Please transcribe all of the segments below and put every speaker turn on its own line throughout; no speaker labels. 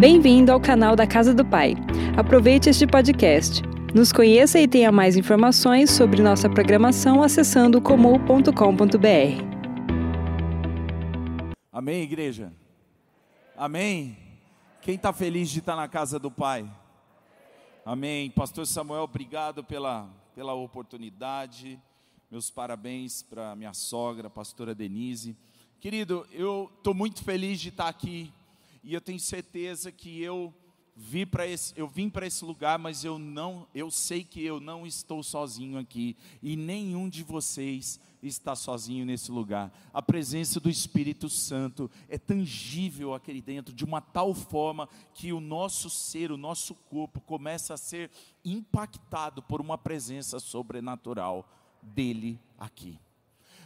Bem-vindo ao canal da Casa do Pai. Aproveite este podcast. Nos conheça e tenha mais informações sobre nossa programação acessando comum.com.br.
Amém, igreja? Amém? Quem está feliz de estar na casa do Pai? Amém. Pastor Samuel, obrigado pela, pela oportunidade. Meus parabéns para minha sogra, pastora Denise. Querido, eu estou muito feliz de estar aqui e eu tenho certeza que eu vi para esse, eu vim para esse lugar, mas eu não, eu sei que eu não estou sozinho aqui e nenhum de vocês está sozinho nesse lugar. A presença do Espírito Santo é tangível aqui dentro de uma tal forma que o nosso ser, o nosso corpo começa a ser impactado por uma presença sobrenatural dele aqui.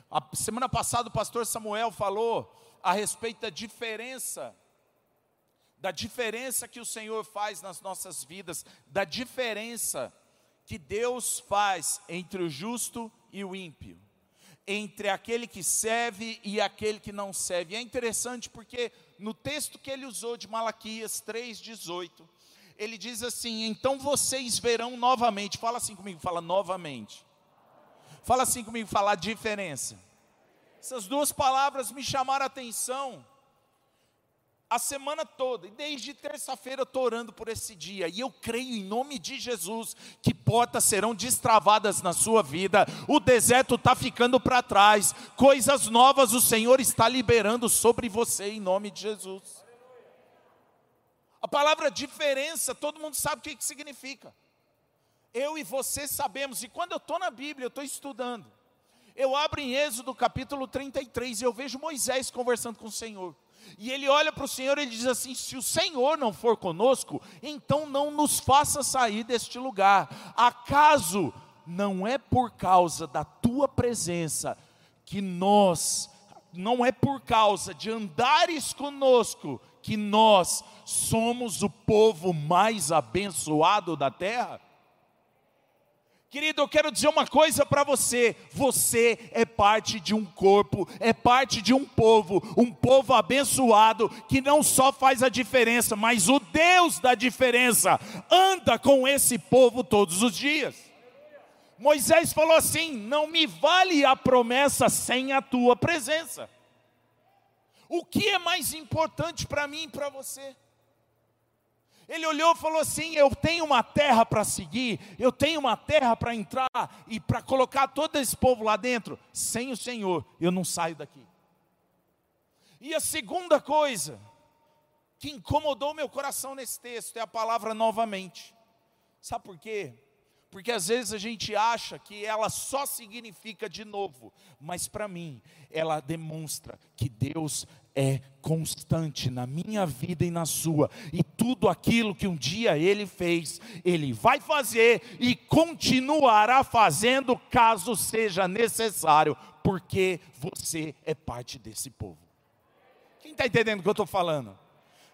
A semana passada o pastor Samuel falou a respeito da diferença da diferença que o Senhor faz nas nossas vidas, da diferença que Deus faz entre o justo e o ímpio, entre aquele que serve e aquele que não serve. É interessante porque no texto que ele usou de Malaquias 3:18, ele diz assim: "Então vocês verão novamente". Fala assim comigo, fala novamente. Fala assim comigo, fala a diferença. Essas duas palavras me chamaram a atenção a semana toda, e desde terça-feira eu estou orando por esse dia, e eu creio em nome de Jesus que portas serão destravadas na sua vida, o deserto está ficando para trás, coisas novas o Senhor está liberando sobre você em nome de Jesus. A palavra diferença, todo mundo sabe o que, que significa. Eu e você sabemos, e quando eu estou na Bíblia, eu estou estudando. Eu abro em Êxodo capítulo 33 e eu vejo Moisés conversando com o Senhor. E ele olha para o Senhor e diz assim: se o Senhor não for conosco, então não nos faça sair deste lugar. Acaso não é por causa da tua presença que nós, não é por causa de andares conosco, que nós somos o povo mais abençoado da terra? Querido, eu quero dizer uma coisa para você: você é parte de um corpo, é parte de um povo, um povo abençoado que não só faz a diferença, mas o Deus da diferença anda com esse povo todos os dias. Moisés falou assim: não me vale a promessa sem a tua presença. O que é mais importante para mim e para você? Ele olhou e falou assim: Eu tenho uma terra para seguir, eu tenho uma terra para entrar e para colocar todo esse povo lá dentro. Sem o Senhor, eu não saio daqui. E a segunda coisa que incomodou meu coração nesse texto é a palavra novamente. Sabe por quê? Porque às vezes a gente acha que ela só significa de novo, mas para mim ela demonstra que Deus é constante na minha vida e na sua, e tudo aquilo que um dia Ele fez, Ele vai fazer e continuará fazendo, caso seja necessário, porque você é parte desse povo. Quem está entendendo o que eu estou falando?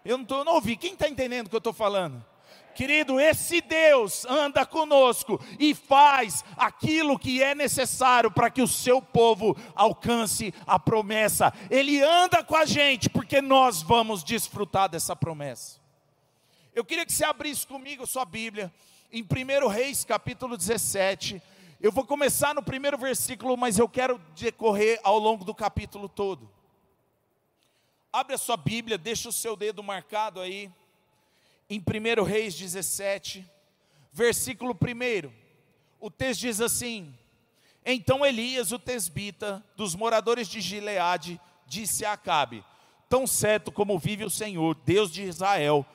Eu não, tô, não ouvi, quem está entendendo o que eu estou falando? Querido, esse Deus anda conosco e faz aquilo que é necessário para que o seu povo alcance a promessa. Ele anda com a gente porque nós vamos desfrutar dessa promessa. Eu queria que você abrisse comigo sua Bíblia em 1 Reis, capítulo 17. Eu vou começar no primeiro versículo, mas eu quero decorrer ao longo do capítulo todo. Abre a sua Bíblia, deixa o seu dedo marcado aí em 1 Reis 17, versículo 1, o texto diz assim: Então Elias, o tesbita, dos moradores de Gileade, disse a Acabe: Tão certo como vive o Senhor, Deus de Israel,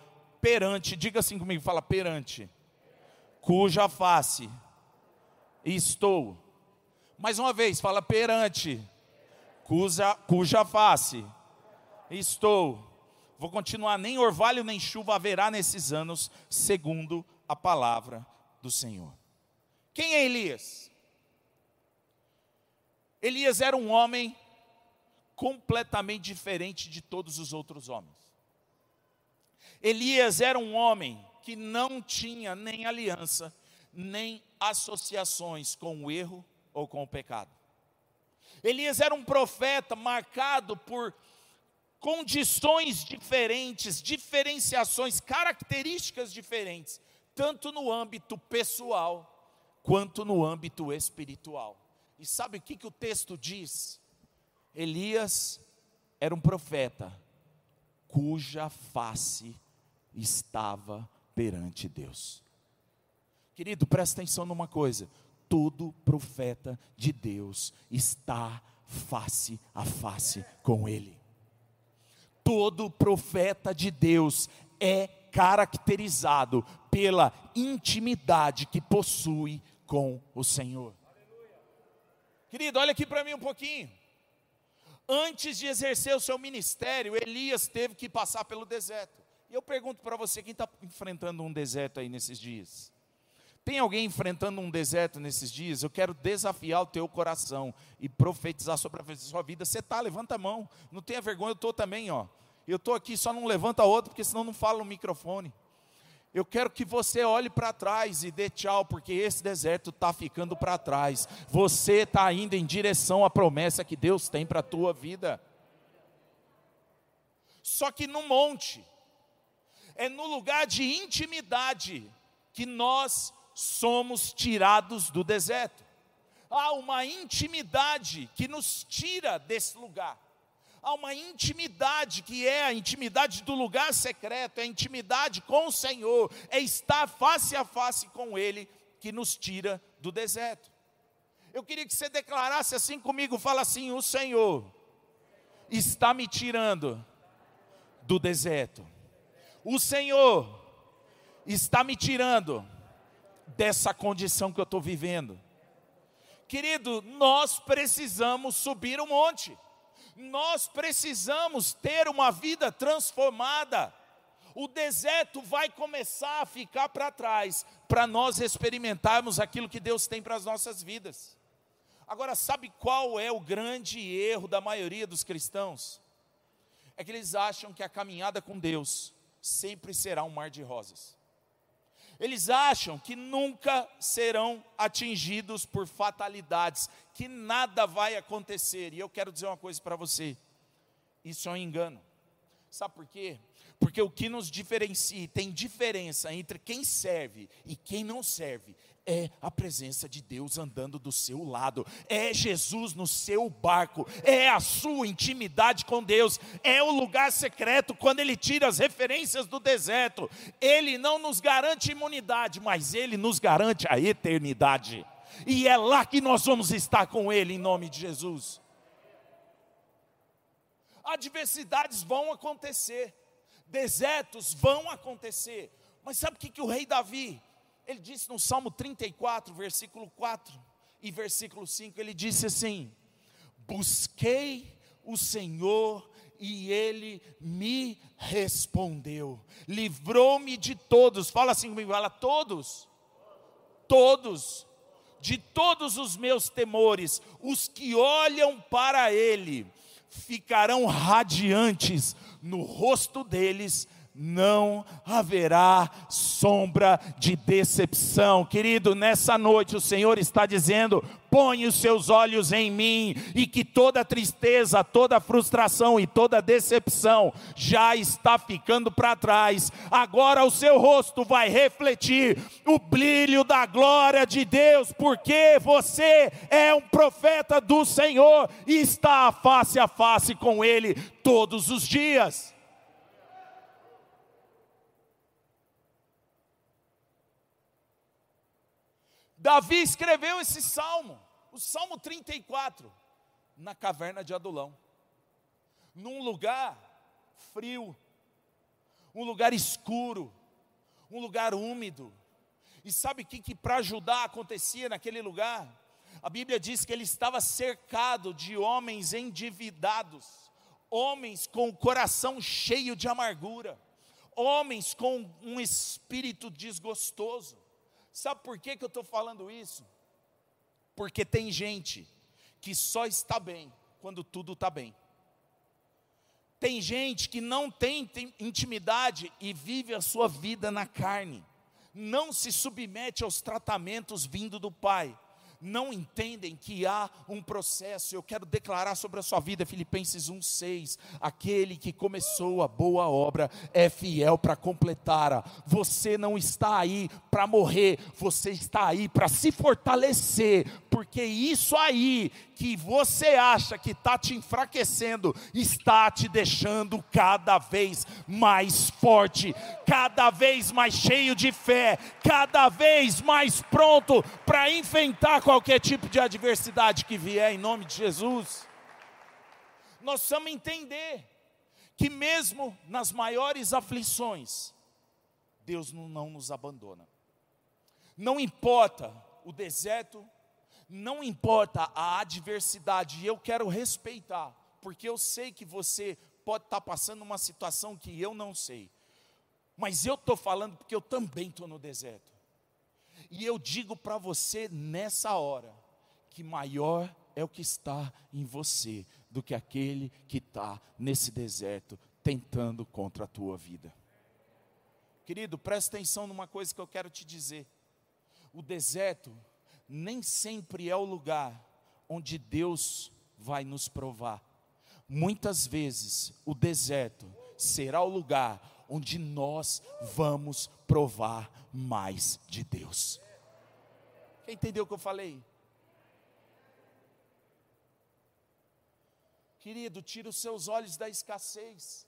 perante, diga assim comigo, fala perante, cuja face estou. Mais uma vez, fala perante, cuja, cuja face estou Vou continuar, nem orvalho nem chuva haverá nesses anos, segundo a palavra do Senhor. Quem é Elias? Elias era um homem completamente diferente de todos os outros homens. Elias era um homem que não tinha nem aliança, nem associações com o erro ou com o pecado. Elias era um profeta marcado por condições diferentes, diferenciações, características diferentes, tanto no âmbito pessoal quanto no âmbito espiritual. E sabe o que, que o texto diz? Elias era um profeta cuja face estava perante Deus. Querido, presta atenção numa coisa: todo profeta de Deus está face a face com Ele. Todo profeta de Deus é caracterizado pela intimidade que possui com o Senhor. Querido, olha aqui para mim um pouquinho. Antes de exercer o seu ministério, Elias teve que passar pelo deserto. E eu pergunto para você, quem está enfrentando um deserto aí nesses dias? Tem alguém enfrentando um deserto nesses dias? Eu quero desafiar o teu coração e profetizar sobre a sua vida. Você está, levanta a mão. Não tenha vergonha, eu estou também, ó. Eu estou aqui, só não levanta outro, porque senão não fala no microfone. Eu quero que você olhe para trás e dê tchau, porque esse deserto está ficando para trás. Você está indo em direção à promessa que Deus tem para a tua vida. Só que no monte, é no lugar de intimidade que nós somos tirados do deserto. Há uma intimidade que nos tira desse lugar. Há uma intimidade que é a intimidade do lugar secreto, é a intimidade com o Senhor, é estar face a face com Ele que nos tira do deserto. Eu queria que você declarasse assim comigo, fala assim: o Senhor está me tirando do deserto. O Senhor está me tirando dessa condição que eu estou vivendo. Querido, nós precisamos subir o monte, nós precisamos ter uma vida transformada. O deserto vai começar a ficar para trás, para nós experimentarmos aquilo que Deus tem para as nossas vidas. Agora, sabe qual é o grande erro da maioria dos cristãos? É que eles acham que a caminhada com Deus sempre será um mar de rosas. Eles acham que nunca serão atingidos por fatalidades, que nada vai acontecer. E eu quero dizer uma coisa para você: isso é um engano. Sabe por quê? Porque o que nos diferencia, tem diferença entre quem serve e quem não serve, é a presença de Deus andando do seu lado, é Jesus no seu barco, é a sua intimidade com Deus, é o lugar secreto quando Ele tira as referências do deserto. Ele não nos garante imunidade, mas Ele nos garante a eternidade, e é lá que nós vamos estar com Ele, em nome de Jesus. Adversidades vão acontecer, desertos vão acontecer, mas sabe o que, que o rei Davi ele disse no Salmo 34, versículo 4 e versículo 5, ele disse assim: Busquei o Senhor e ele me respondeu, livrou-me de todos, fala assim comigo, fala todos, todos, de todos os meus temores, os que olham para ele ficarão radiantes no rosto deles não haverá sombra de decepção. Querido, nessa noite o Senhor está dizendo: põe os seus olhos em mim, e que toda tristeza, toda frustração e toda decepção já está ficando para trás. Agora o seu rosto vai refletir o brilho da glória de Deus, porque você é um profeta do Senhor e está face a face com Ele todos os dias. Davi escreveu esse salmo, o Salmo 34, na caverna de Adulão, num lugar frio, um lugar escuro, um lugar úmido. E sabe o que, que para ajudar acontecia naquele lugar? A Bíblia diz que ele estava cercado de homens endividados, homens com o coração cheio de amargura, homens com um espírito desgostoso. Sabe por que, que eu estou falando isso? Porque tem gente que só está bem quando tudo está bem. Tem gente que não tem, intimidade e vive a sua vida na carne, não se submete aos tratamentos vindo do Pai, não entendem que há um processo. Eu quero declarar sobre a sua vida, Filipenses 1,6: aquele que começou a boa obra é fiel para completá-la. Você não está aí para morrer, você está aí para se fortalecer, porque isso aí que você acha que está te enfraquecendo, está te deixando cada vez mais forte, cada vez mais cheio de fé, cada vez mais pronto para enfrentar qualquer tipo de adversidade que vier em nome de Jesus. Nós precisamos entender que mesmo nas maiores aflições, Deus não nos abandona. Não importa o deserto, não importa a adversidade, eu quero respeitar, porque eu sei que você pode estar passando uma situação que eu não sei, mas eu estou falando porque eu também estou no deserto, e eu digo para você nessa hora, que maior é o que está em você do que aquele que está nesse deserto tentando contra a tua vida. Querido, presta atenção numa coisa que eu quero te dizer. O deserto nem sempre é o lugar onde Deus vai nos provar. Muitas vezes o deserto será o lugar onde nós vamos provar mais de Deus. Quem entendeu o que eu falei? Querido, tira os seus olhos da escassez.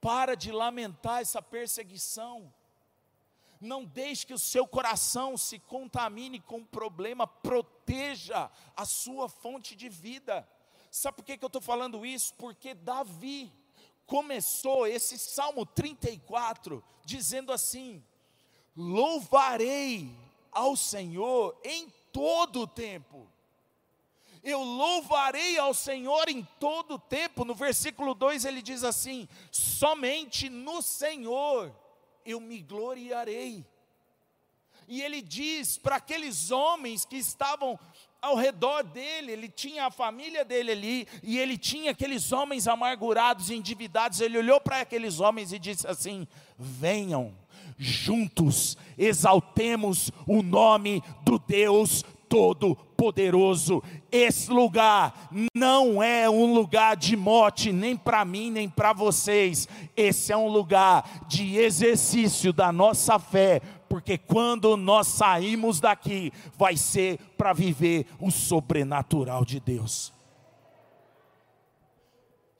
Para de lamentar essa perseguição. Não deixe que o seu coração se contamine com problema, proteja a sua fonte de vida. Sabe por que eu estou falando isso? Porque Davi começou esse Salmo 34 dizendo assim: Louvarei ao Senhor em todo o tempo. Eu louvarei ao Senhor em todo o tempo. No versículo 2 ele diz assim: Somente no Senhor eu me gloriarei. E ele diz para aqueles homens que estavam ao redor dele, ele tinha a família dele ali, e ele tinha aqueles homens amargurados endividados. Ele olhou para aqueles homens e disse assim: Venham, juntos, exaltemos o nome do Deus Todo-Poderoso. Esse lugar não é um lugar de morte, nem para mim, nem para vocês. Esse é um lugar de exercício da nossa fé, porque quando nós saímos daqui, vai ser para viver o sobrenatural de Deus.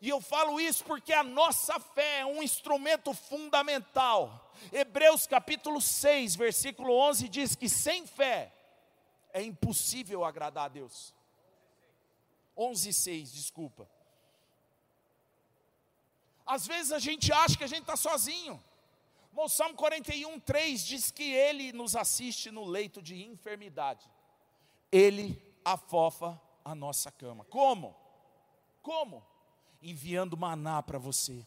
E eu falo isso porque a nossa fé é um instrumento fundamental. Hebreus capítulo 6, versículo 11 diz que sem fé é impossível agradar a Deus. 11,6, desculpa. Às vezes a gente acha que a gente está sozinho. O Salmo 41, 3 diz que Ele nos assiste no leito de enfermidade. Ele afofa a nossa cama. Como? Como? Enviando maná para você,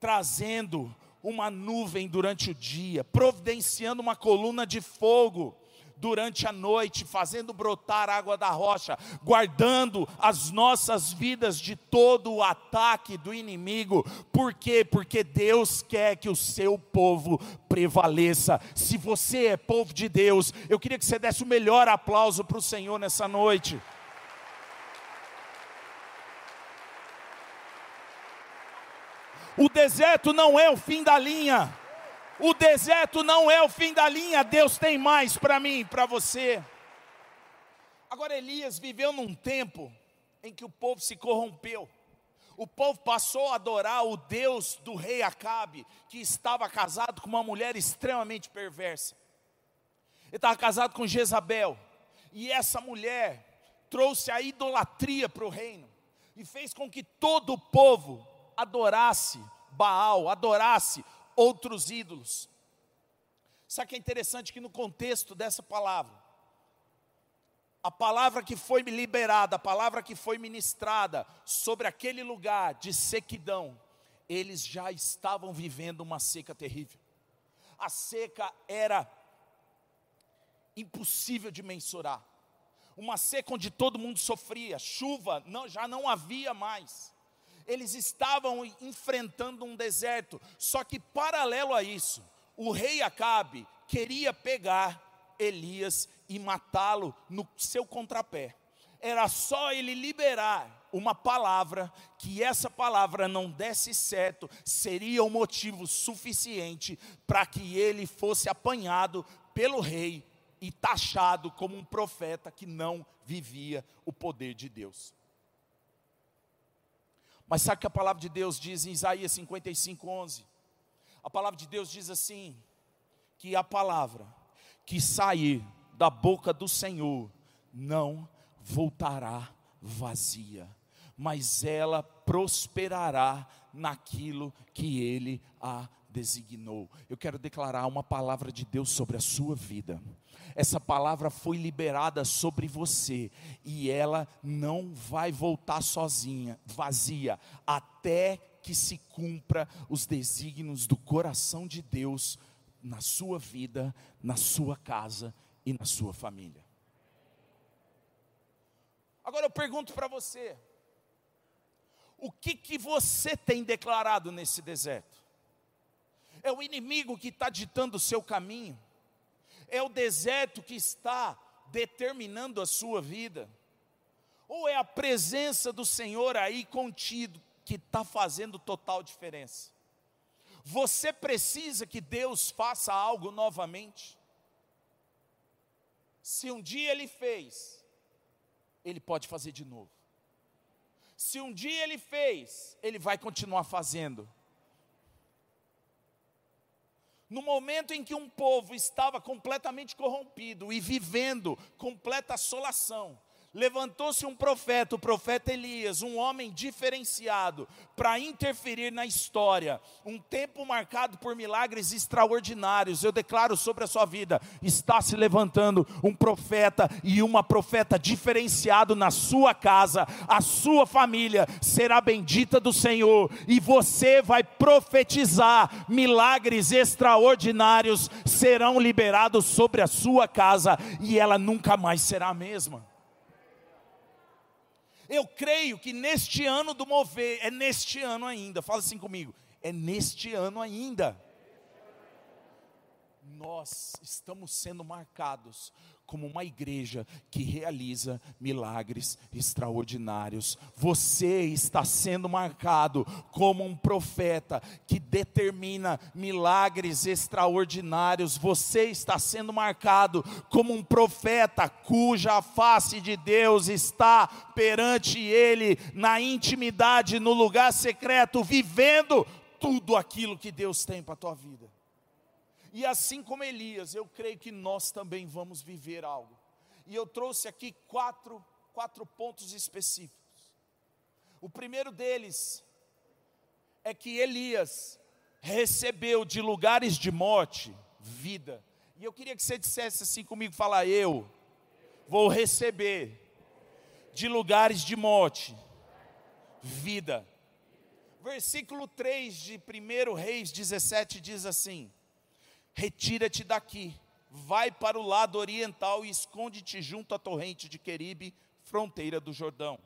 trazendo uma nuvem durante o dia, providenciando uma coluna de fogo durante a noite, fazendo brotar água da rocha, guardando as nossas vidas de todo o ataque do inimigo. Por quê? Porque Deus quer que o seu povo prevaleça. Se você é povo de Deus, eu queria que você desse o melhor aplauso para o Senhor nessa noite. O deserto não é o fim da linha. O deserto não é o fim da linha, Deus tem mais para mim e para você. Agora, Elias viveu num tempo em que o povo se corrompeu. O povo passou a adorar o Deus do rei Acabe, que estava casado com uma mulher extremamente perversa. Ele estava casado com Jezabel, e essa mulher trouxe a idolatria para o reino, e fez com que todo o povo adorasse Baal, adorasse outros ídolos. Sabe que é interessante que no contexto dessa palavra, a palavra que foi liberada, a palavra que foi ministrada sobre aquele lugar de sequidão, eles já estavam vivendo uma seca terrível. A seca era impossível de mensurar. Uma seca onde todo mundo sofria, chuva não, já não havia mais eles estavam enfrentando um deserto. Só que, paralelo a isso, o rei Acabe queria pegar Elias e matá-lo no seu contrapé. Era só ele liberar uma palavra, que essa palavra não desse certo, seria o um motivo suficiente para que ele fosse apanhado pelo rei e taxado como um profeta que não vivia o poder de Deus. Mas sabe que a palavra de Deus diz em Isaías 55, 11? A palavra de Deus diz assim: que a palavra que sair da boca do Senhor não voltará vazia, mas ela prosperará naquilo que ele a designou. Eu quero declarar uma palavra de Deus sobre a sua vida. Essa palavra foi liberada sobre você e ela não vai voltar sozinha, vazia, até que se cumpra os desígnios do coração de Deus na sua vida, na sua casa e na sua família. Agora eu pergunto para você: o que que você tem declarado nesse deserto? É o inimigo que está ditando o seu caminho? É o deserto que está determinando a sua vida? Ou é a presença do Senhor aí contido que está fazendo total diferença? Você precisa que Deus faça algo novamente. Se um dia Ele fez, Ele pode fazer de novo. Se um dia Ele fez, Ele vai continuar fazendo. No momento em que um povo estava completamente corrompido e vivendo completa assolação, levantou-se um profeta, o profeta Elias, um homem diferenciado, para interferir na história, um tempo marcado por milagres extraordinários. Eu declaro sobre a sua vida: está se levantando um profeta e uma profeta diferenciado na sua casa, a sua família será bendita do Senhor, e você vai profetizar, milagres extraordinários serão liberados sobre a sua casa, e ela nunca mais será a mesma. Eu creio que neste ano do mover, é neste ano ainda, fala assim comigo, é neste ano ainda. Nós estamos sendo marcados como uma igreja que realiza milagres extraordinários. Você está sendo marcado como um profeta que determina milagres extraordinários. Você está sendo marcado como um profeta cuja face de Deus está perante ele na intimidade, no lugar secreto, vivendo tudo aquilo que Deus tem para a tua vida. E assim como Elias, eu creio que nós também vamos viver algo. E eu trouxe aqui quatro, quatro pontos específicos. O primeiro deles é que Elias recebeu de lugares de morte vida. E eu queria que você dissesse assim comigo, falar eu vou receber de lugares de morte vida. Versículo 3 de 1 Reis 17 diz assim: retira-te daqui, vai para o lado oriental e esconde-te junto à torrente de Queribe, fronteira do Jordão.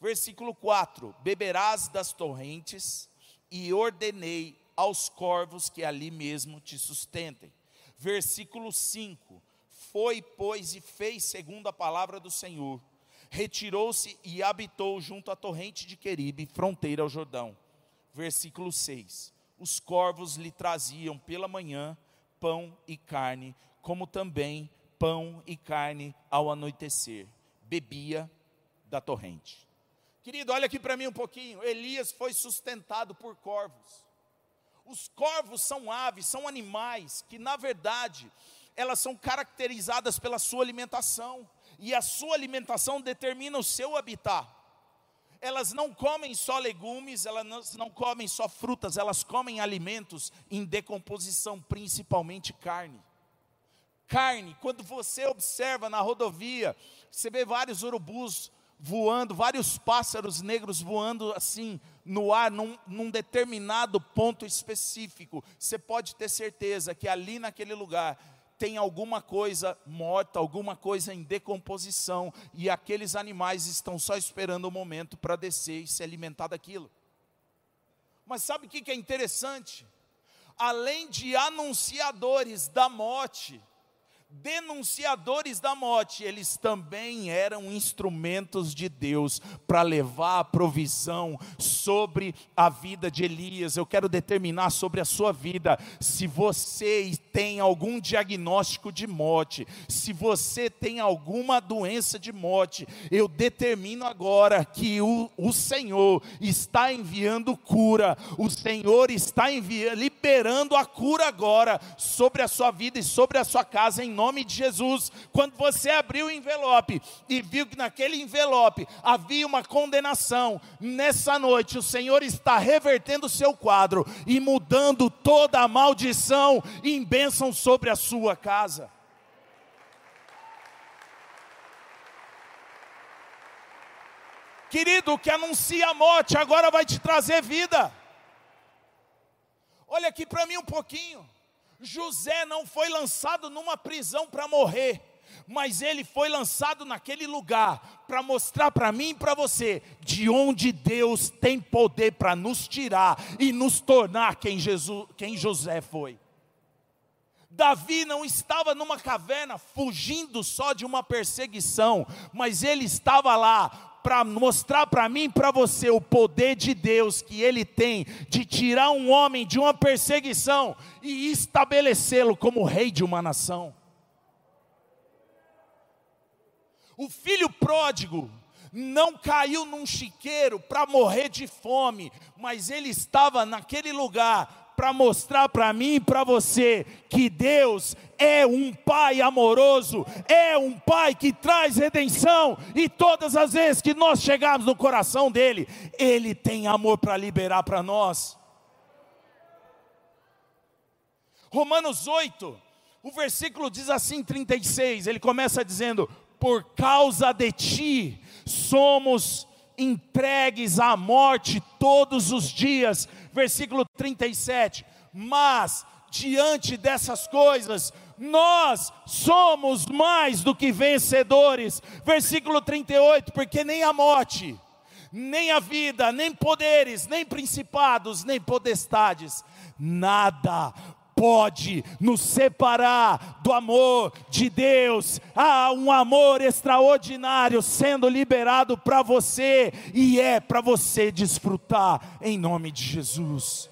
Versículo 4: Beberás das torrentes, e ordenei aos corvos que ali mesmo te sustentem. Versículo 5: Foi, pois, e fez segundo a palavra do Senhor. Retirou-se e habitou junto à torrente de Queribe, fronteira ao Jordão. Versículo 6: Os corvos lhe traziam pela manhã pão e carne, como também pão e carne ao anoitecer. Bebia da torrente. Querido, olha aqui para mim um pouquinho. Elias foi sustentado por corvos. Os corvos são aves, são animais que, na verdade, elas são caracterizadas pela sua alimentação. E a sua alimentação determina o seu habitat elas não comem só legumes, elas não comem só frutas, elas comem alimentos em decomposição, principalmente carne. Carne, quando você observa na rodovia, você vê vários urubus voando, vários pássaros negros voando assim no ar, num, num, determinado ponto específico. Você pode ter certeza que ali naquele lugar tem alguma coisa morta, alguma coisa em decomposição, e aqueles animais estão só esperando o momento para descer e se alimentar daquilo. Mas sabe o que é interessante? Além de anunciadores da morte, denunciadores da morte, eles também eram instrumentos de Deus para levar a provisão sobre a vida de Elias. Eu quero determinar sobre a sua vida, se você tem algum diagnóstico de morte, se você tem alguma doença de morte, eu determino agora que o, o Senhor está enviando cura, o Senhor está enviando, liberando a cura agora sobre a sua vida e sobre a sua casa em nome de Jesus. Quando você abriu o envelope e viu que naquele envelope havia uma condenação, nessa noite o Senhor está revertendo o seu quadro e mudando toda a maldição em bênção sobre a sua casa. Querido, que anuncia a morte agora vai te trazer vida. Olha aqui para mim um pouquinho. José não foi lançado numa prisão para morrer, mas ele foi lançado naquele lugar para mostrar para mim e para você de onde Deus tem poder para nos tirar e nos tornar quem, Jesus, quem José foi. Davi não estava numa caverna fugindo só de uma perseguição, mas ele estava lá para mostrar para mim e para você o poder de Deus que Ele tem de tirar um homem de uma perseguição e estabelecê-lo como rei de uma nação. O filho pródigo não caiu num chiqueiro para morrer de fome, mas ele estava naquele lugar para mostrar para mim e para você que Deus é um Pai amoroso, é um Pai que traz redenção, e todas as vezes que nós chegarmos no coração dEle, Ele tem amor para liberar para nós. Romanos 8, o versículo diz assim, 36, ele começa dizendo: Por causa de ti somos entregues à morte todos os dias. Versículo 37. Mas diante dessas coisas, nós somos mais do que vencedores. Versículo 38, porque nem a morte, nem a vida, nem poderes, nem principados, nem potestades, nada pode nos separar do amor de Deus. Há um amor extraordinário sendo liberado para você e é para você desfrutar em nome de Jesus.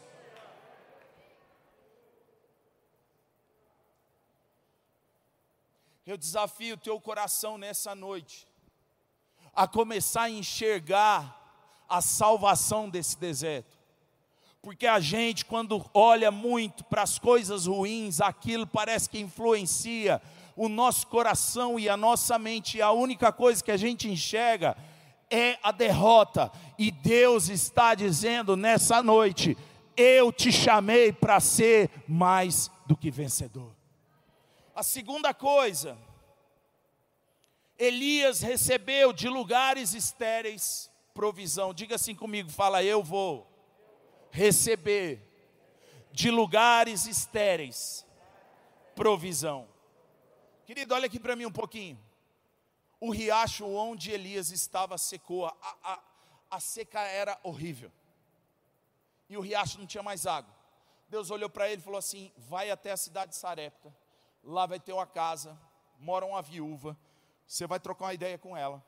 Eu desafio o teu coração nessa noite a começar a enxergar a salvação desse deserto. Porque a gente, quando olha muito para as coisas ruins, aquilo parece que influencia o nosso coração e a nossa mente, e a única coisa que a gente enxerga é a derrota. E Deus está dizendo nessa noite: eu te chamei para ser mais do que vencedor. A segunda coisa, Elias recebeu de lugares estéreis provisão. Diga assim comigo, fala eu vou receber de lugares estéreis provisão. Querido, olha aqui para mim um pouquinho. O riacho onde Elias estava secou, a, a, a seca era horrível. E o riacho não tinha mais água. Deus olhou para ele e falou assim: Vai até a cidade de Sarepta, lá vai ter uma casa, mora uma viúva, você vai trocar uma ideia com ela,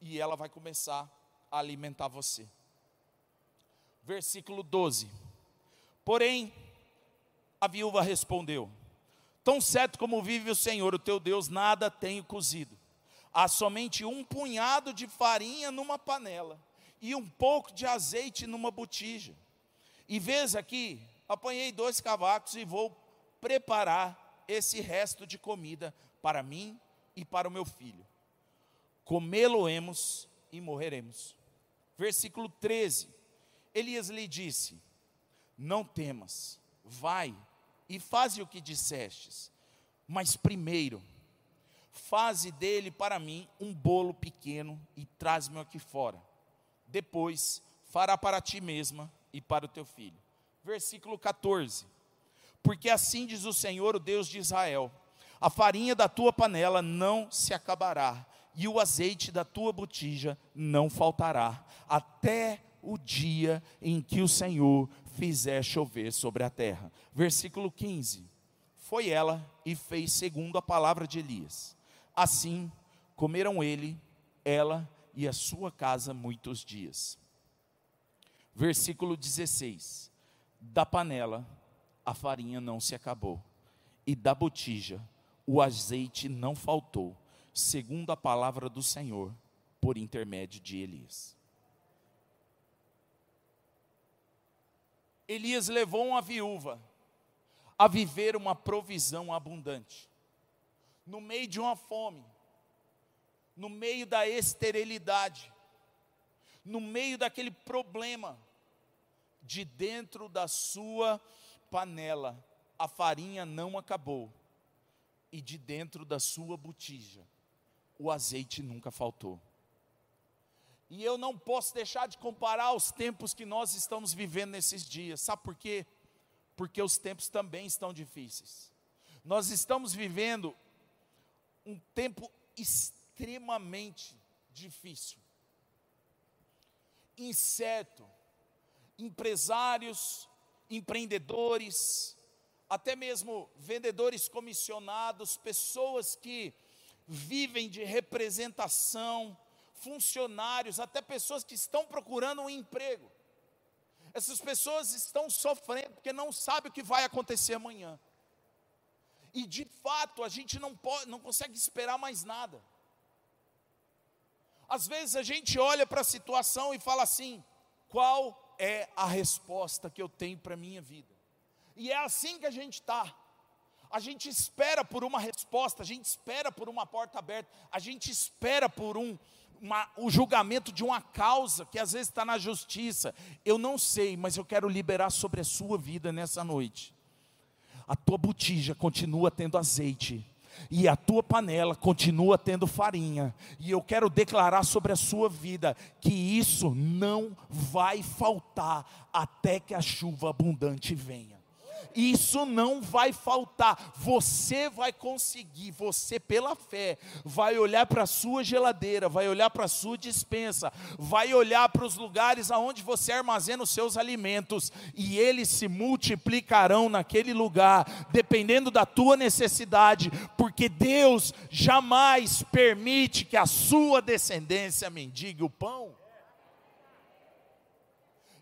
e ela vai começar a alimentar você versículo 12. Porém, a viúva respondeu: Tão certo como vive o Senhor, o teu Deus, nada tenho cozido. Há somente um punhado de farinha numa panela e um pouco de azeite numa botija. E vês aqui, apanhei dois cavacos e vou preparar esse resto de comida para mim e para o meu filho. Comê-lo-emos e morreremos. Versículo 13. Elias lhe disse: Não temas, vai e faze o que dissestes, mas primeiro, faze dele para mim um bolo pequeno e traz-me aqui fora. Depois, fará para ti mesma e para o teu filho. Versículo 14: Porque assim diz o Senhor, o Deus de Israel: A farinha da tua panela não se acabará, e o azeite da tua botija não faltará, até o dia em que o Senhor fizer chover sobre a terra. Versículo 15: foi ela e fez segundo a palavra de Elias. Assim comeram ele, ela e a sua casa muitos dias. Versículo 16: Da panela a farinha não se acabou, e da botija o azeite não faltou, segundo a palavra do Senhor, por intermédio de Elias. Elias levou uma viúva a viver uma provisão abundante, no meio de uma fome, no meio da esterilidade, no meio daquele problema, de dentro da sua panela, a farinha não acabou, e de dentro da sua botija, o azeite nunca faltou. E eu não posso deixar de comparar os tempos que nós estamos vivendo nesses dias, sabe por quê? Porque os tempos também estão difíceis. Nós estamos vivendo um tempo extremamente difícil, incerto, empresários, empreendedores, até mesmo vendedores comissionados, pessoas que vivem de representação, funcionários, até pessoas que estão procurando um emprego. Essas pessoas estão sofrendo porque não sabem o que vai acontecer amanhã. E de fato, a gente não pode, não consegue esperar mais nada. Às vezes a gente olha para a situação e fala assim: qual é a resposta que eu tenho para a minha vida? E é assim que a gente está. A gente espera por uma resposta, a gente espera por uma porta aberta, a gente espera por um, uma, o julgamento de uma causa que às vezes está na justiça. Eu não sei, mas eu quero liberar sobre a sua vida nessa noite. A tua botija continua tendo azeite, e a tua panela continua tendo farinha, e eu quero declarar sobre a sua vida que isso não vai faltar até que a chuva abundante venha isso não vai faltar. Você vai conseguir, você pela fé, vai olhar para a sua geladeira, vai olhar para a sua dispensa, vai olhar para os lugares aonde você armazena os seus alimentos, e eles se multiplicarão naquele lugar, dependendo da tua necessidade, porque Deus jamais permite que a sua descendência mendigue o pão.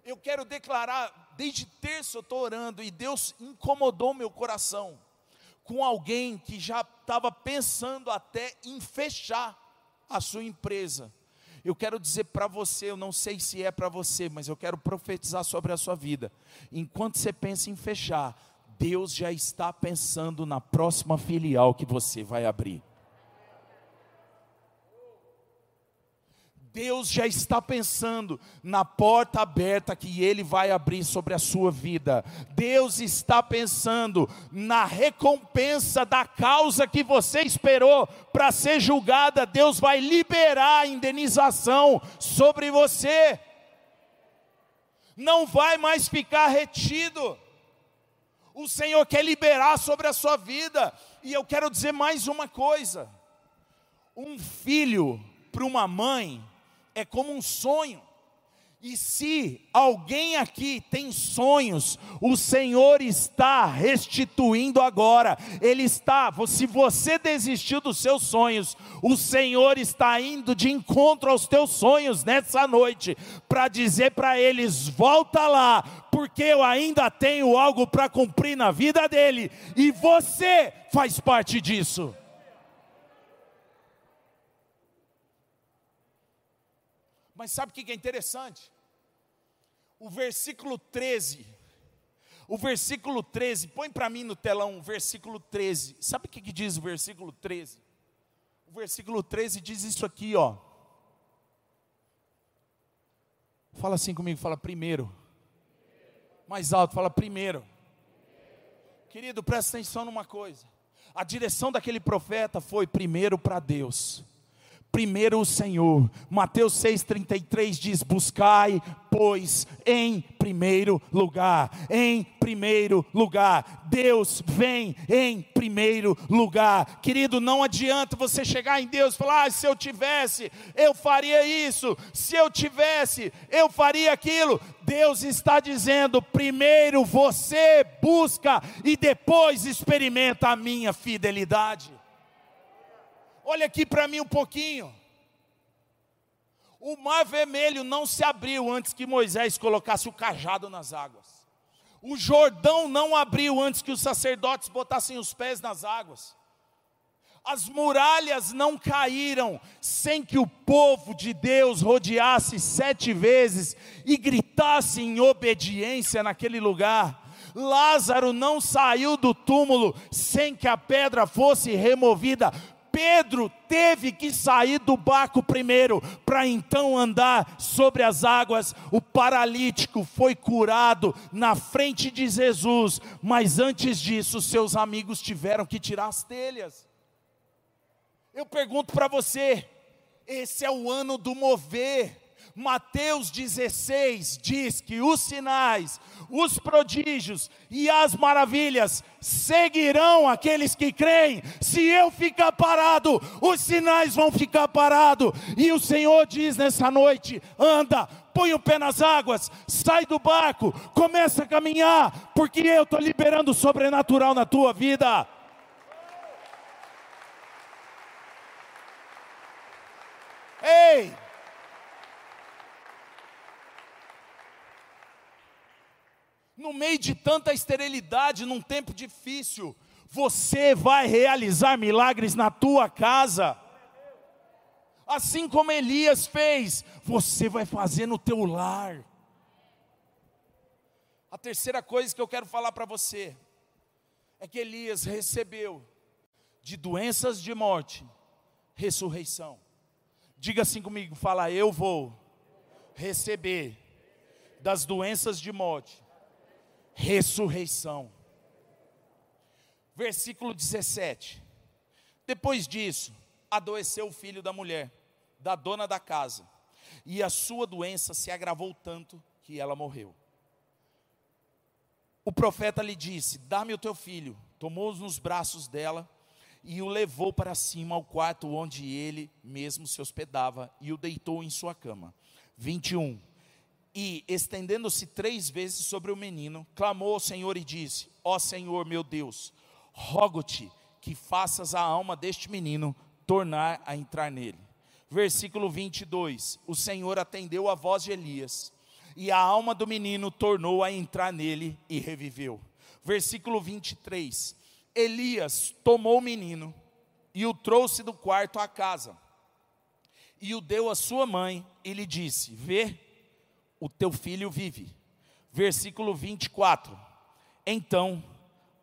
Eu quero declarar desde terça eu estou orando e Deus incomodou meu coração com alguém que já estava pensando até em fechar a sua empresa. Eu quero dizer para você, eu não sei se é para você, mas eu quero profetizar sobre a sua vida. Enquanto você pensa em fechar, Deus já está pensando na próxima filial que você vai abrir. Deus já está pensando na porta aberta que Ele vai abrir sobre a sua vida. Deus está pensando na recompensa da causa que você esperou para ser julgada. Deus vai liberar a indenização sobre você. Não vai mais ficar retido. O Senhor quer liberar sobre a sua vida. E eu quero dizer mais uma coisa: um filho para uma mãe é como um sonho. E se alguém aqui tem sonhos, o Senhor está restituindo agora. Ele está, se você desistiu dos seus sonhos, o Senhor está indo de encontro aos teus sonhos nessa noite, para dizer para eles: volta lá, porque eu ainda tenho algo para cumprir na vida dele, e você faz parte disso. Mas sabe o que é interessante? O versículo 13. O versículo 13, põe para mim no telão o versículo 13. Sabe o que diz o versículo 13? O versículo 13 diz isso aqui, ó. Fala assim comigo, fala primeiro. Mais alto, fala primeiro. Querido, presta atenção numa coisa. A direção daquele profeta foi primeiro para Deus primeiro o Senhor. Mateus 6,33 diz: Buscai, pois, em primeiro lugar, em primeiro lugar, Deus vem em primeiro lugar. Querido, não adianta você chegar em Deus e falar: ah, se eu tivesse, eu faria isso, se eu tivesse, eu faria aquilo. Deus está dizendo: primeiro você busca e depois experimenta a minha fidelidade. Olha aqui para mim um pouquinho. O mar vermelho não se abriu antes que Moisés colocasse o cajado nas águas. O Jordão não abriu antes que os sacerdotes botassem os pés nas águas. As muralhas não caíram sem que o povo de Deus rodeasse sete vezes e gritasse em obediência naquele lugar. Lázaro não saiu do túmulo sem que a pedra fosse removida Pedro teve que sair do barco primeiro, para então andar sobre as águas. O paralítico foi curado na frente de Jesus, mas antes disso, seus amigos tiveram que tirar as telhas. Eu pergunto para você: esse é o ano do mover. Mateus 16 diz que os sinais, os prodígios e as maravilhas seguirão aqueles que creem. Se eu ficar parado, os sinais vão ficar parados. E o Senhor diz nessa noite: anda, põe o pé nas águas, sai do barco, começa a caminhar, porque eu estou liberando o sobrenatural na tua vida. Ei! No meio de tanta esterilidade, num tempo difícil, você vai realizar milagres na tua casa. Assim como Elias fez, você vai fazer no teu lar. A terceira coisa que eu quero falar para você é que Elias recebeu de doenças de morte, ressurreição. Diga assim comigo, fala eu vou receber das doenças de morte, ressurreição. Versículo 17. Depois disso, adoeceu o filho da mulher, da dona da casa, e a sua doença se agravou tanto que ela morreu. O profeta lhe disse: Dá-me o teu filho. Tomou-os nos braços dela e o levou para cima ao quarto onde ele mesmo se hospedava e o deitou em sua cama. 21 e, estendendo-se três vezes sobre o menino, clamou ao Senhor e disse: Ó Senhor meu Deus, rogo-te que faças a alma deste menino tornar a entrar nele. Versículo 22: O Senhor atendeu a voz de Elias, e a alma do menino tornou a entrar nele e reviveu. Versículo 23: Elias tomou o menino e o trouxe do quarto à casa, e o deu à sua mãe, e lhe disse: Vê, o teu filho vive. Versículo 24. Então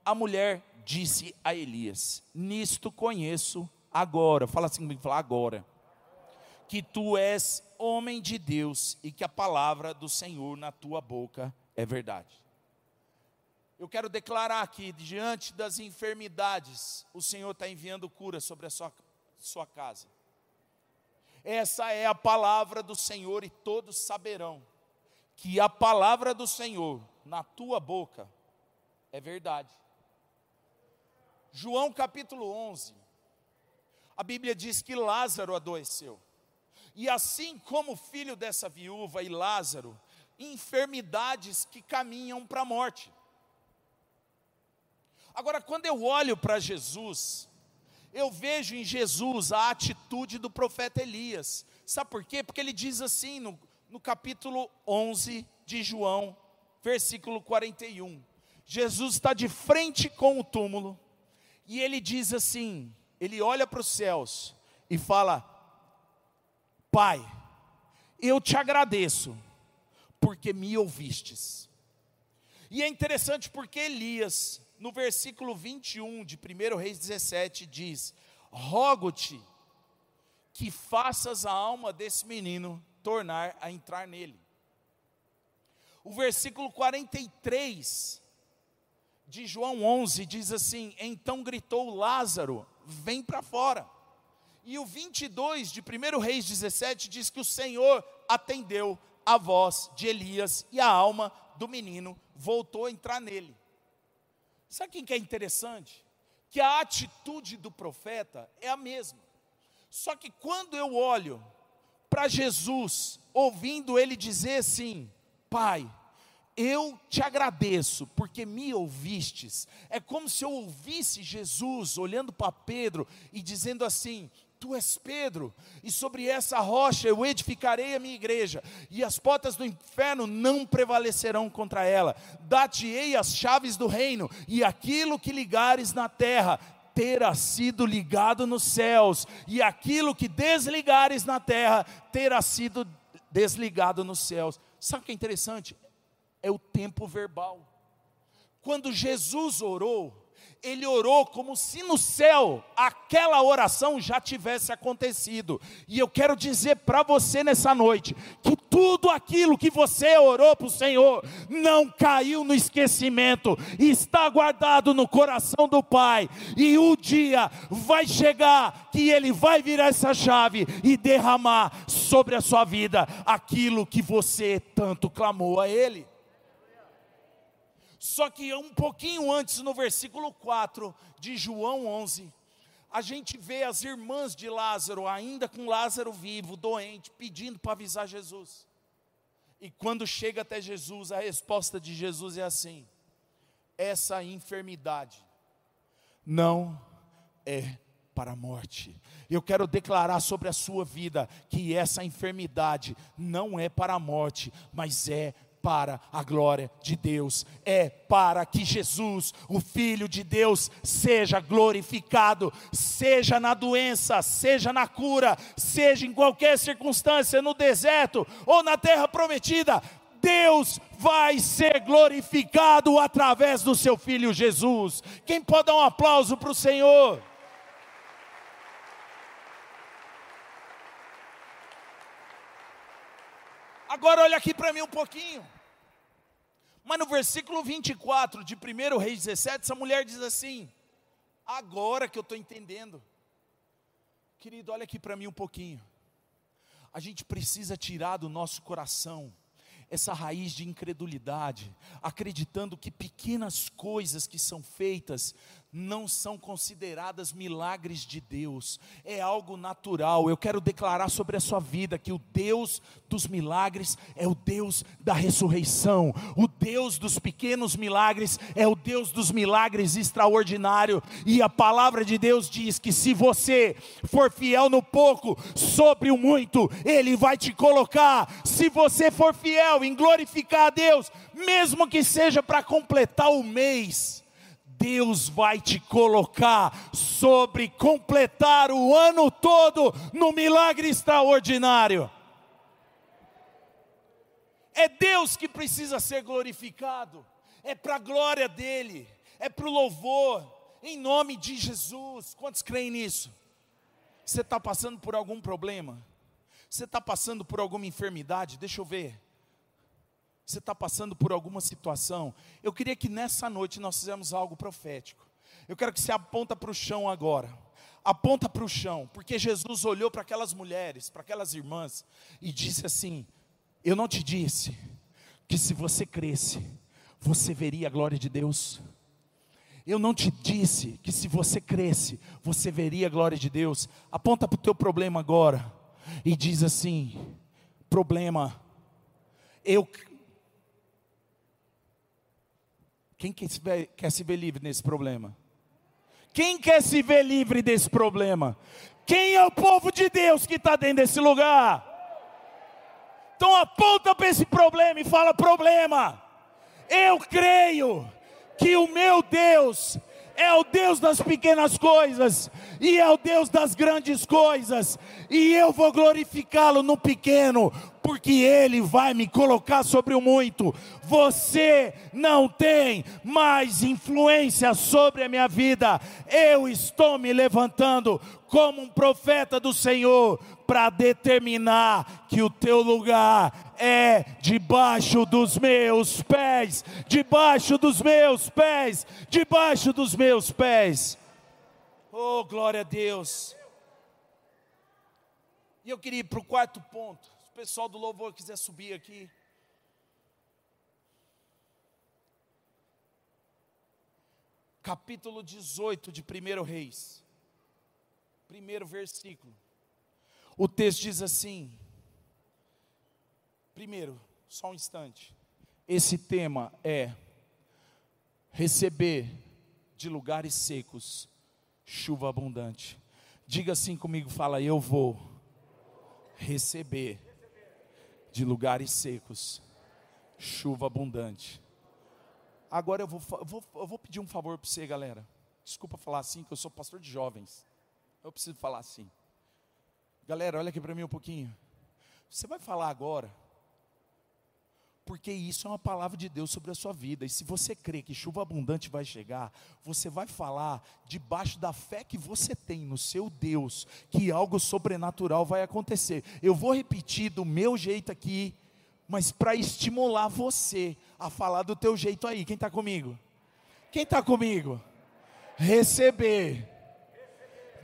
a mulher disse a Elias: Nisto conheço agora. Fala assim comigo, fala agora. Que tu és homem de Deus e que a palavra do Senhor na tua boca é verdade. Eu quero declarar que diante das enfermidades, o Senhor está enviando cura sobre a sua, sua casa. Essa é a palavra do Senhor e todos saberão que a palavra do Senhor na tua boca é verdade. João capítulo 11, a Bíblia diz que Lázaro adoeceu. E assim como o filho dessa viúva e Lázaro, enfermidades que caminham para a morte. Agora, quando eu olho para Jesus, eu vejo em Jesus a atitude do profeta Elias. Sabe por quê? Porque ele diz assim no, no capítulo 11 de João, versículo 41. Jesus está de frente com o túmulo e ele diz assim: ele olha para os céus e fala: Pai, eu te agradeço, porque me ouvistes. E é interessante porque Elias, no versículo 21 de 1 Reis 17, diz: Rogo-te que faças a alma desse menino tornar a entrar nele. O versículo 43 de João 11 diz assim: Então gritou Lázaro, vem para fora. E o 22 de 1 Reis 17 diz que o Senhor atendeu a voz de Elias e a alma do menino voltou a entrar nele. Sabe o que é interessante? Que a atitude do profeta é a mesma. Só que quando eu olho para Jesus, ouvindo ele dizer assim: Pai, eu te agradeço porque me ouvistes. É como se eu ouvisse Jesus olhando para Pedro e dizendo assim: Tu és Pedro, e sobre essa rocha eu edificarei a minha igreja, e as portas do inferno não prevalecerão contra ela. Dar-te-ei as chaves do reino, e aquilo que ligares na terra terá sido ligado nos céus, e aquilo que desligares na terra terá sido desligado nos céus. Sabe o que é interessante? É o tempo verbal. Quando Jesus orou, ele orou como se no céu aquela oração já tivesse acontecido. E eu quero dizer para você nessa noite que tudo aquilo que você orou para o Senhor não caiu no esquecimento, está guardado no coração do Pai. E o dia vai chegar que Ele vai virar essa chave e derramar sobre a sua vida aquilo que você tanto clamou a Ele. Só que um pouquinho antes, no versículo 4 de João 11, a gente vê as irmãs de Lázaro, ainda com Lázaro vivo, doente, pedindo para avisar Jesus. E quando chega até Jesus, a resposta de Jesus é assim: essa enfermidade não é para a morte. Eu quero declarar sobre a sua vida que essa enfermidade não é para a morte, mas é para a glória de Deus, é para que Jesus, o Filho de Deus, seja glorificado, seja na doença, seja na cura, seja em qualquer circunstância, no deserto ou na terra prometida, Deus vai ser glorificado através do seu Filho Jesus. Quem pode dar um aplauso para o Senhor? Agora olha aqui para mim um pouquinho. Mas no versículo 24 de 1 Reis 17, essa mulher diz assim: Agora que eu estou entendendo, querido, olha aqui para mim um pouquinho. A gente precisa tirar do nosso coração essa raiz de incredulidade, acreditando que pequenas coisas que são feitas não são consideradas milagres de Deus, é algo natural. Eu quero declarar sobre a sua vida que o Deus dos milagres é o Deus da ressurreição, o Deus dos pequenos milagres é o Deus dos milagres extraordinário, e a palavra de Deus diz que se você for fiel no pouco, sobre o muito, Ele vai te colocar, se você for fiel em glorificar a Deus, mesmo que seja para completar o mês Deus vai te colocar sobre completar o ano todo no milagre extraordinário. É Deus que precisa ser glorificado, é para a glória dEle, é para o louvor, em nome de Jesus. Quantos creem nisso? Você está passando por algum problema? Você está passando por alguma enfermidade? Deixa eu ver você está passando por alguma situação, eu queria que nessa noite nós fizemos algo profético. Eu quero que você aponta para o chão agora. Aponta para o chão, porque Jesus olhou para aquelas mulheres, para aquelas irmãs, e disse assim: Eu não te disse que se você cresce, você veria a glória de Deus. Eu não te disse que se você cresce, você veria a glória de Deus. Aponta para o teu problema agora e diz assim: problema, eu Quem quer se, ver, quer se ver livre nesse problema? Quem quer se ver livre desse problema? Quem é o povo de Deus que está dentro desse lugar? Então aponta para esse problema e fala: problema, eu creio que o meu Deus é o Deus das pequenas coisas e é o Deus das grandes coisas, e eu vou glorificá-lo no pequeno, porque Ele vai me colocar sobre o muito. Você não tem mais influência sobre a minha vida, eu estou me levantando como um profeta do Senhor para determinar que o teu lugar é debaixo dos meus pés, debaixo dos meus pés, debaixo dos meus pés. Oh, glória a Deus. E eu queria ir para o quarto ponto. Se o pessoal do louvor quiser subir aqui. Capítulo 18 de 1 Reis. Primeiro versículo. O texto diz assim: Primeiro, só um instante. Esse tema é receber de lugares secos chuva abundante. Diga assim comigo, fala, eu vou receber de lugares secos chuva abundante. Agora eu vou, vou, eu vou pedir um favor para você, galera. Desculpa falar assim, que eu sou pastor de jovens. Eu preciso falar assim. Galera, olha aqui para mim um pouquinho. Você vai falar agora porque isso é uma palavra de Deus sobre a sua vida. E se você crê que chuva abundante vai chegar, você vai falar debaixo da fé que você tem no seu Deus, que algo sobrenatural vai acontecer. Eu vou repetir do meu jeito aqui, mas para estimular você a falar do teu jeito aí. Quem está comigo? Quem está comigo? Receber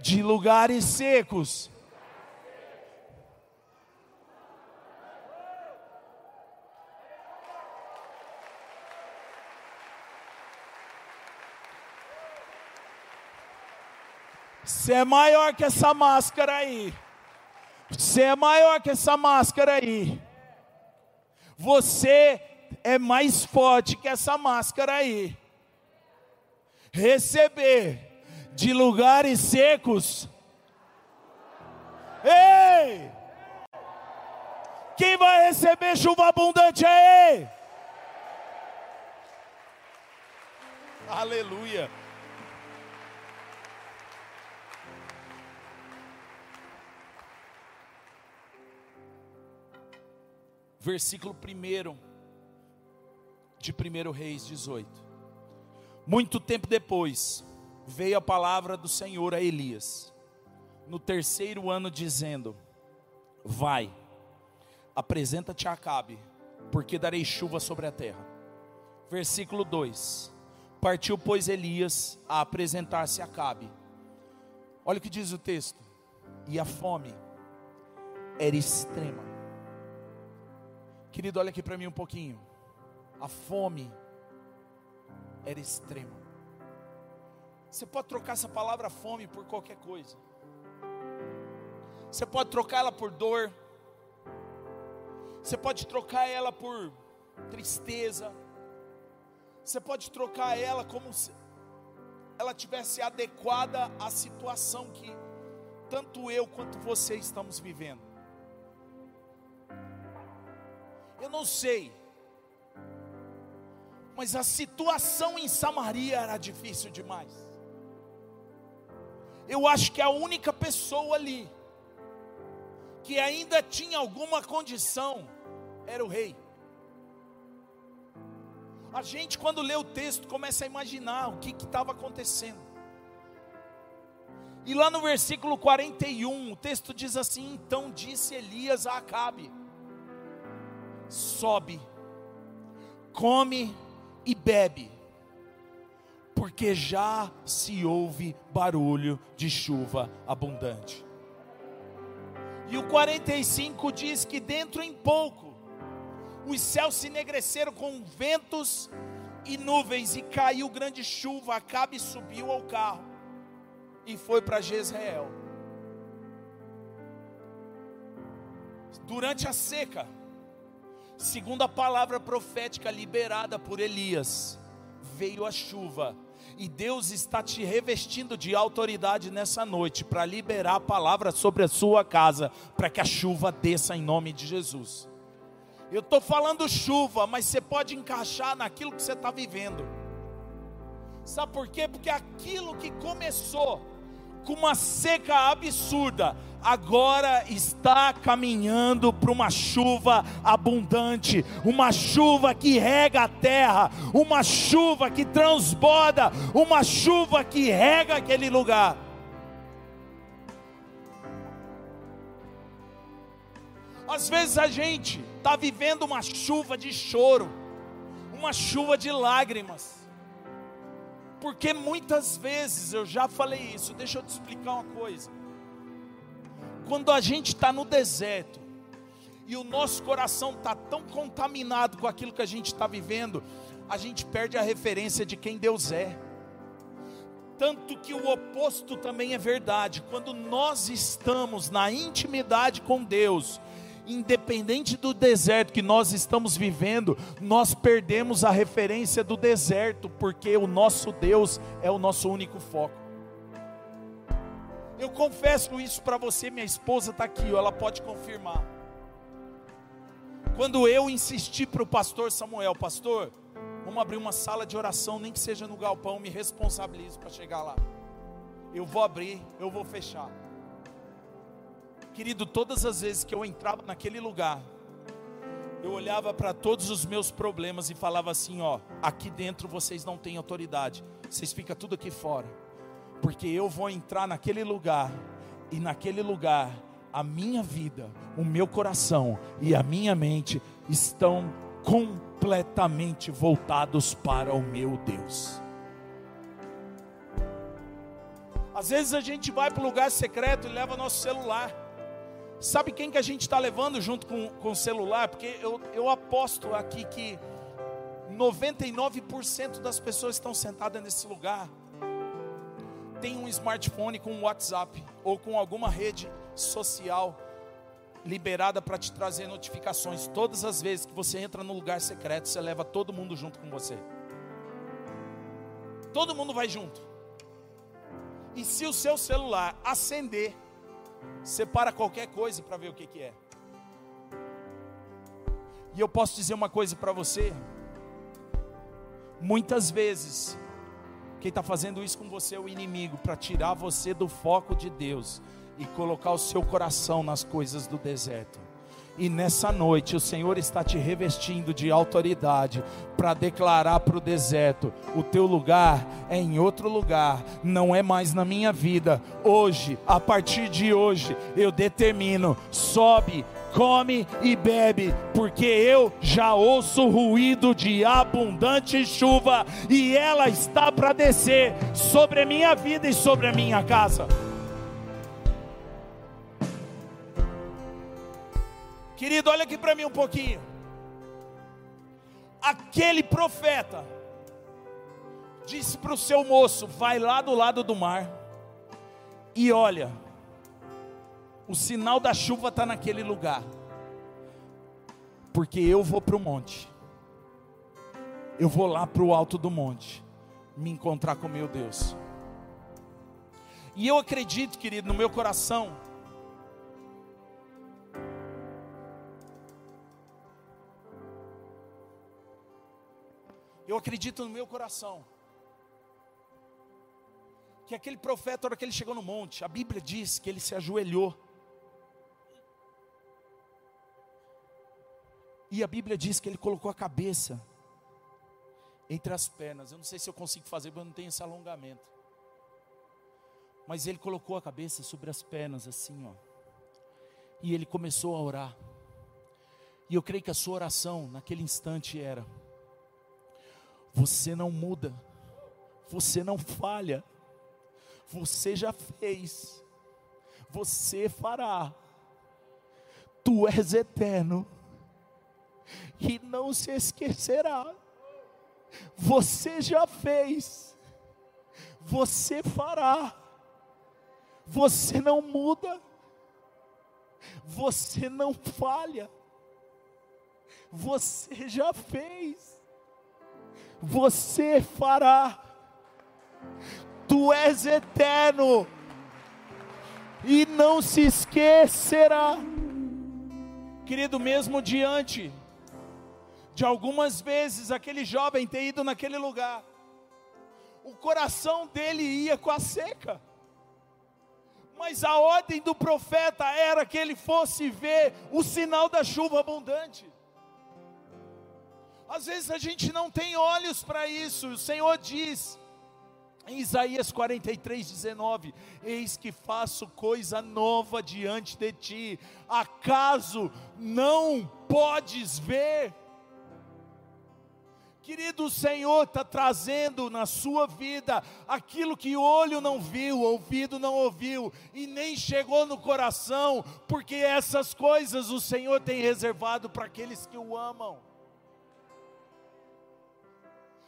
de lugares secos Você é maior que essa máscara aí. Você é maior que essa máscara aí. Você é mais forte que essa máscara aí. Receber de lugares secos. Ei! Quem vai receber chuva abundante aí? Aleluia. Versículo 1 de 1 Reis 18. Muito tempo depois, veio a palavra do Senhor a Elias, no terceiro ano, dizendo: Vai, apresenta-te a Acabe, porque darei chuva sobre a terra. Versículo 2: Partiu, pois, Elias a apresentar-se a Acabe. Olha o que diz o texto: E a fome era extrema Querido, olha aqui para mim um pouquinho. A fome era extrema. Você pode trocar essa palavra fome por qualquer coisa. Você pode trocar ela por dor. Você pode trocar ela por tristeza. Você pode trocar ela como se ela tivesse adequada à situação que tanto eu quanto você estamos vivendo. Eu não sei. Mas a situação em Samaria era difícil demais. Eu acho que a única pessoa ali que ainda tinha alguma condição era o rei. A gente, quando lê o texto, começa a imaginar o que estava acontecendo. E lá no versículo 41, o texto diz assim: Então disse Elias a Acabe: sobe, come e bebe, porque já se ouve barulho de chuva abundante. E o 45 diz que dentro em pouco os céus se enegreceram com ventos e nuvens, e caiu grande chuva. Acabe subiu ao carro e foi para Jezreel. Durante a seca, Segundo a palavra profética liberada por Elias, veio a chuva. E Deus está te revestindo de autoridade nessa noite para liberar a palavra sobre a sua casa, para que a chuva desça em nome de Jesus. Eu estou falando chuva, mas você pode encaixar naquilo que você está vivendo. Sabe por quê? Porque aquilo que começou com uma seca absurda, agora está caminhando para uma chuva abundante, uma chuva que rega a terra, uma chuva que transborda, uma chuva que rega aquele lugar. Às vezes a gente está vivendo uma chuva de choro, uma chuva de lágrimas porque muitas vezes, eu já falei isso, deixa eu te explicar uma coisa. Quando a gente está no deserto e o nosso coração está tão contaminado com aquilo que a gente está vivendo, a gente perde a referência de quem Deus é. Tanto que o oposto também é verdade. Quando nós estamos na intimidade com Deus, independente do deserto que nós estamos vivendo, nós perdemos a referência do deserto, porque o nosso Deus é o nosso único foco. Eu confesso isso para você, minha esposa está aqui, ela pode confirmar. Quando eu insisti para o pastor Samuel, pastor, vamos abrir uma sala de oração, nem que seja no galpão, me responsabilizo para chegar lá. Eu vou abrir, eu vou fechar. Querido, todas as vezes que eu entrava naquele lugar, eu olhava para todos os meus problemas e falava assim: ó, aqui dentro vocês não têm autoridade, vocês ficam tudo aqui fora, porque eu vou entrar naquele lugar, e naquele lugar, a minha vida, o meu coração e a minha mente estão completamente voltados para o meu Deus. Às vezes a gente vai para o lugar secreto e leva nosso celular. Sabe quem que a gente está levando junto com, com o celular? Porque eu, eu aposto aqui que 99% das pessoas estão sentadas nesse lugar tem um smartphone com WhatsApp ou com alguma rede social liberada para te trazer notificações. Todas as vezes que você entra no lugar secreto, você leva todo mundo junto com você. Todo mundo vai junto. E se o seu celular acender, separa qualquer coisa para ver o que, que é. E eu posso dizer uma coisa para você: muitas vezes, quem está fazendo isso com você é o inimigo, para tirar você do foco de Deus e colocar o seu coração nas coisas do deserto. E nessa noite o Senhor está te revestindo de autoridade para declarar para o deserto: o teu lugar é em outro lugar, não é mais na minha vida. Hoje, a partir de hoje, eu determino: sobe, come e bebe, porque eu já ouço ruído de abundante chuva e ela está para descer sobre a minha vida e sobre a minha casa. Querido, olha aqui para mim um pouquinho. Aquele profeta disse para o seu moço: vai lá do lado do mar e olha, o sinal da chuva está naquele lugar, porque eu vou para o monte, eu vou lá para o alto do monte, me encontrar com meu Deus. E eu acredito, querido, no meu coração, Eu acredito no meu coração que aquele profeta, na hora que ele chegou no monte, a Bíblia diz que ele se ajoelhou. E a Bíblia diz que ele colocou a cabeça entre as pernas. Eu não sei se eu consigo fazer, porque eu não tenho esse alongamento. Mas ele colocou a cabeça sobre as pernas, assim, ó. E ele começou a orar. E eu creio que a sua oração naquele instante era: você não muda, você não falha, você já fez, você fará, tu és eterno e não se esquecerá. Você já fez, você fará, você não muda, você não falha, você já fez você fará. Tu és eterno e não se esquecerá. Querido, mesmo diante de algumas vezes aquele jovem ter ido naquele lugar, o coração dele ia com a seca. Mas a ordem do profeta era que ele fosse ver o sinal da chuva abundante. Às vezes a gente não tem olhos para isso. O Senhor diz em Isaías 43, 19: Eis que faço coisa nova diante de ti, acaso não podes ver? Querido, o Senhor está trazendo na sua vida aquilo que olho não viu, ouvido não ouviu e nem chegou no coração, porque essas coisas o Senhor tem reservado para aqueles que o amam.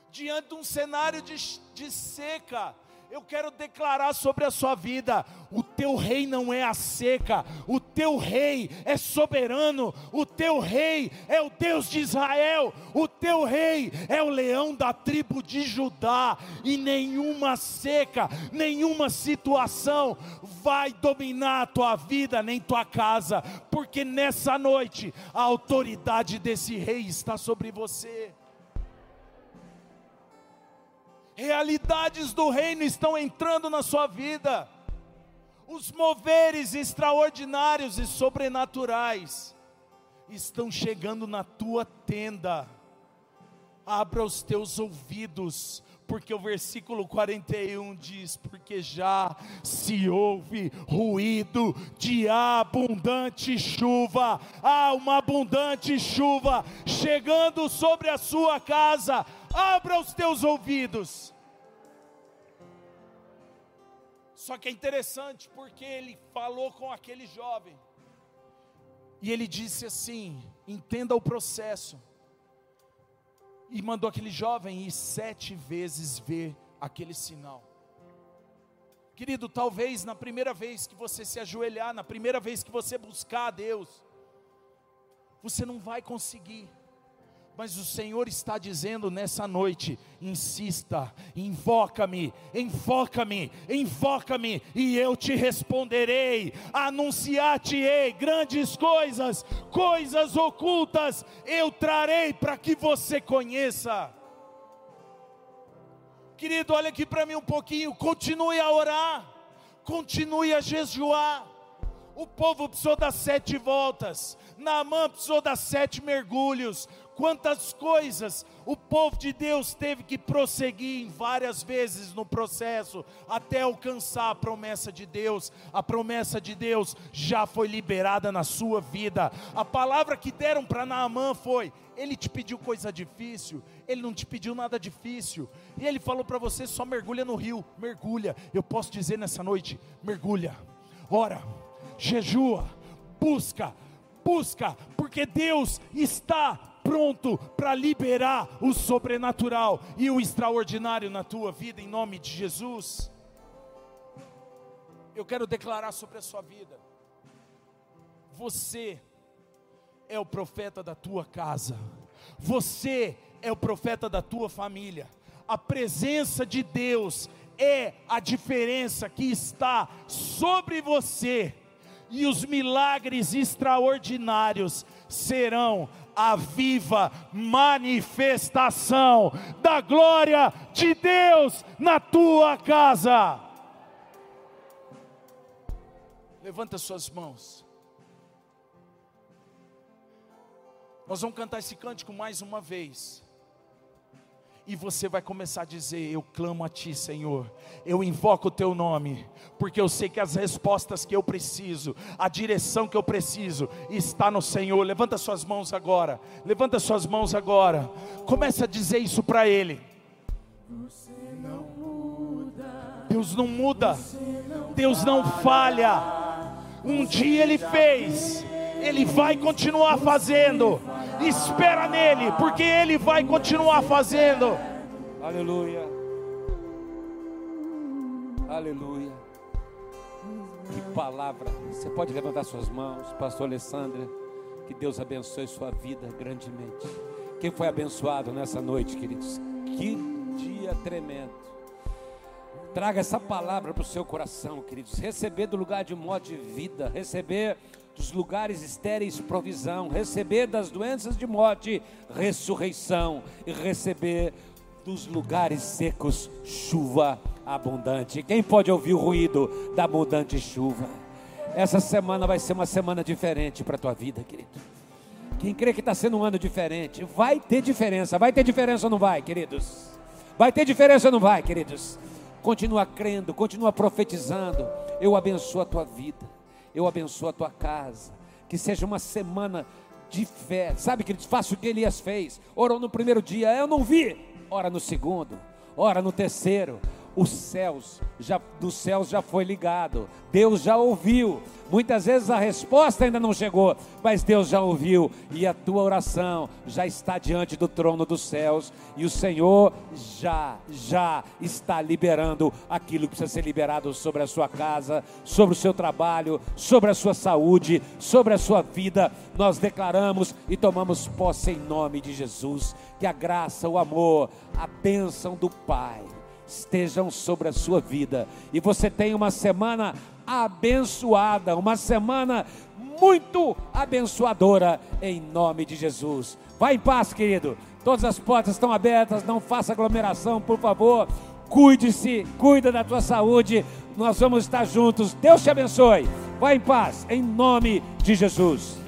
Diante de um cenário de, de seca, eu quero declarar sobre a sua vida: o teu rei não é a seca, o teu rei é soberano, o teu rei é o Deus de Israel, o teu rei é o leão da tribo de Judá, e nenhuma seca, nenhuma situação vai dominar a tua vida nem tua casa, porque nessa noite a autoridade desse rei está sobre você realidades do reino estão entrando na sua vida, os moveres extraordinários e sobrenaturais estão chegando na tua tenda. Abra os teus ouvidos, porque o versículo 41 diz: Porque já se ouve ruído de abundante chuva, há uma abundante chuva chegando sobre a sua casa, abra os teus ouvidos. Só que é interessante porque ele falou com aquele jovem, e ele disse assim: entenda o processo, e mandou aquele jovem ir sete vezes ver aquele sinal. Querido, talvez na primeira vez que você se ajoelhar, na primeira vez que você buscar a Deus, você não vai conseguir. Mas o Senhor está dizendo nessa noite: insista, invoca-me, invoca-me, invoca-me, e eu te responderei. Anunciar-te-ei grandes coisas, coisas ocultas, eu trarei para que você conheça. Querido, olha aqui para mim um pouquinho, continue a orar, continue a jejuar. O povo precisou dar sete voltas, Naamã precisou dar sete mergulhos, quantas coisas o povo de Deus teve que prosseguir várias vezes no processo até alcançar a promessa de Deus. A promessa de Deus já foi liberada na sua vida. A palavra que deram para Naamã foi: ele te pediu coisa difícil, ele não te pediu nada difícil. E ele falou para você: só mergulha no rio, mergulha. Eu posso dizer nessa noite: mergulha, ora, jejua, busca, busca, porque Deus está pronto para liberar o sobrenatural e o extraordinário na tua vida, em nome de Jesus. Eu quero declarar sobre a sua vida: você é o profeta da tua casa, você é o profeta da tua família, a presença de Deus é a diferença que está sobre você, e os milagres extraordinários serão a viva manifestação da glória de Deus na tua casa. Levanta suas mãos. Nós vamos cantar esse cântico mais uma vez e você vai começar a dizer: Eu clamo a Ti, Senhor, eu invoco o Teu nome, porque eu sei que as respostas que eu preciso, a direção que eu preciso, está no Senhor. Levanta suas mãos agora, levanta suas mãos agora, começa a dizer isso para Ele. Deus não muda, Deus não falha. Um dia Ele fez, Ele vai continuar fazendo espera nele, porque ele vai continuar fazendo.
Aleluia. Aleluia. Que palavra. Você pode levantar suas mãos, pastor Alessandra. Que Deus abençoe sua vida grandemente. Quem foi abençoado nessa noite, queridos? Que dia tremendo. Traga essa palavra para o seu coração, queridos. Receber do lugar de modo de vida, receber dos lugares estéreis provisão, receber das doenças de morte ressurreição e receber dos lugares secos chuva abundante. Quem pode ouvir o ruído da abundante chuva? Essa semana vai ser uma semana diferente para a tua vida, querido. Quem crê que está sendo um ano diferente, vai ter diferença. Vai ter diferença ou não vai, queridos? Vai ter diferença ou não vai, queridos? Continua crendo, continua profetizando. Eu abençoo a tua vida eu abençoo a tua casa. Que seja uma semana de fé. Sabe, queridos, faça o que Elias fez. Orou no primeiro dia, eu não vi. Ora no segundo, ora no terceiro, os céus já dos céus já foi ligado. Deus já ouviu. Muitas vezes a resposta ainda não chegou, mas Deus já ouviu e a tua oração já está diante do trono dos céus e o Senhor já já está liberando aquilo que precisa ser liberado sobre a sua casa, sobre o seu trabalho, sobre a sua saúde, sobre a sua vida. Nós declaramos e tomamos posse em nome de Jesus. Que a graça, o amor, a bênção do Pai estejam sobre a sua vida e você tenha uma semana abençoada, uma semana muito abençoadora em nome de Jesus. Vai em paz, querido. Todas as portas estão abertas, não faça aglomeração, por favor. Cuide-se, cuida da tua saúde. Nós vamos estar juntos. Deus te abençoe. Vai em paz, em nome de Jesus.